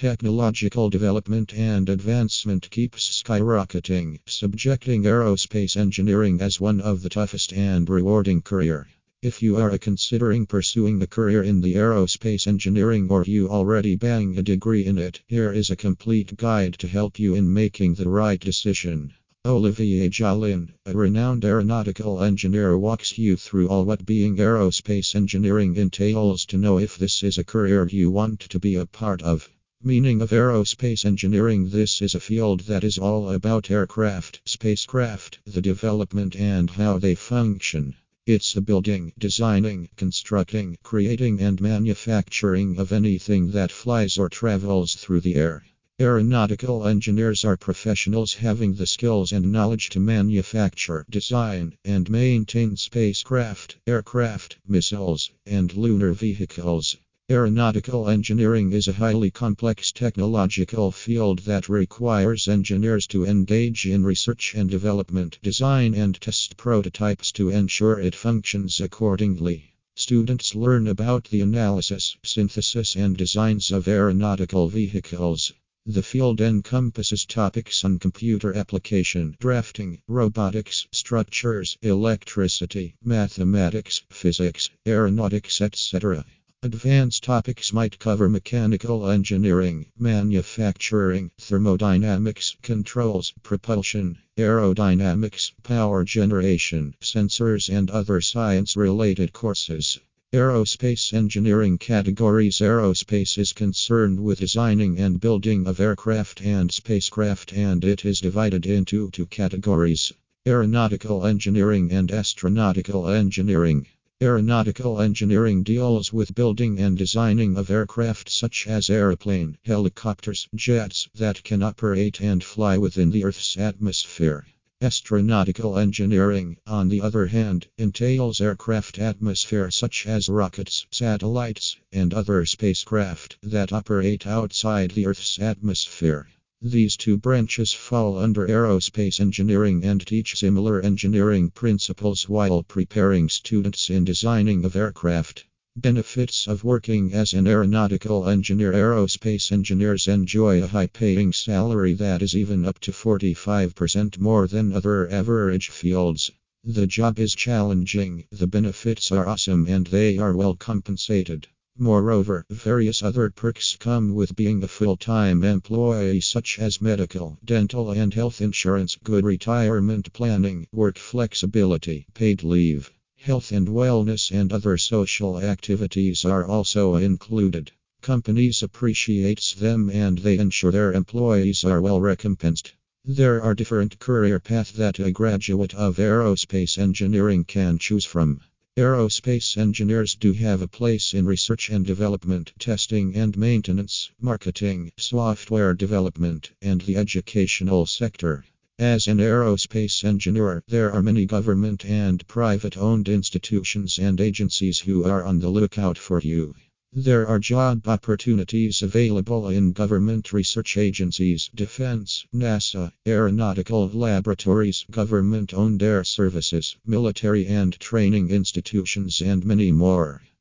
Technological development and advancement keeps skyrocketing, subjecting aerospace engineering as one of the toughest and rewarding career. If you are considering pursuing a career in the aerospace engineering or you already bang a degree in it, here is a complete guide to help you in making the right decision. Olivier Jalin, a renowned aeronautical engineer, walks you through all what being aerospace engineering entails to know if this is a career you want to be a part of. Meaning of aerospace engineering This is a field that is all about aircraft, spacecraft, the development, and how they function. It's the building, designing, constructing, creating, and manufacturing of anything that flies or travels through the air. Aeronautical engineers are professionals having the skills and knowledge to manufacture, design, and maintain spacecraft, aircraft, missiles, and lunar vehicles. Aeronautical engineering is a highly complex technological field that requires engineers to engage in research and development, design and test prototypes to ensure it functions accordingly. Students learn about the analysis, synthesis, and designs of aeronautical vehicles. The field encompasses topics on computer application, drafting, robotics, structures, electricity, mathematics, physics, aeronautics, etc. Advanced topics might cover mechanical engineering, manufacturing, thermodynamics, controls, propulsion, aerodynamics, power generation, sensors, and other science related courses. Aerospace engineering categories Aerospace is concerned with designing and building of aircraft and spacecraft, and it is divided into two categories aeronautical engineering and astronautical engineering. Aeronautical engineering deals with building and designing of aircraft such as airplane, helicopters, jets that can operate and fly within the Earth's atmosphere. Astronautical engineering, on the other hand, entails aircraft atmosphere such as rockets, satellites, and other spacecraft that operate outside the Earth's atmosphere. These two branches fall under aerospace engineering and teach similar engineering principles while preparing students in designing of aircraft. Benefits of working as an aeronautical engineer Aerospace engineers enjoy a high paying salary that is even up to 45% more than other average fields. The job is challenging, the benefits are awesome, and they are well compensated. Moreover, various other perks come with being a full time employee, such as medical, dental, and health insurance, good retirement planning, work flexibility, paid leave, health and wellness, and other social activities are also included. Companies appreciates them and they ensure their employees are well recompensed. There are different career paths that a graduate of aerospace engineering can choose from. Aerospace engineers do have a place in research and development, testing and maintenance, marketing, software development, and the educational sector. As an aerospace engineer, there are many government and private owned institutions and agencies who are on the lookout for you. There are job opportunities available in government research agencies, defense, NASA, aeronautical laboratories, government owned air services, military and training institutions, and many more.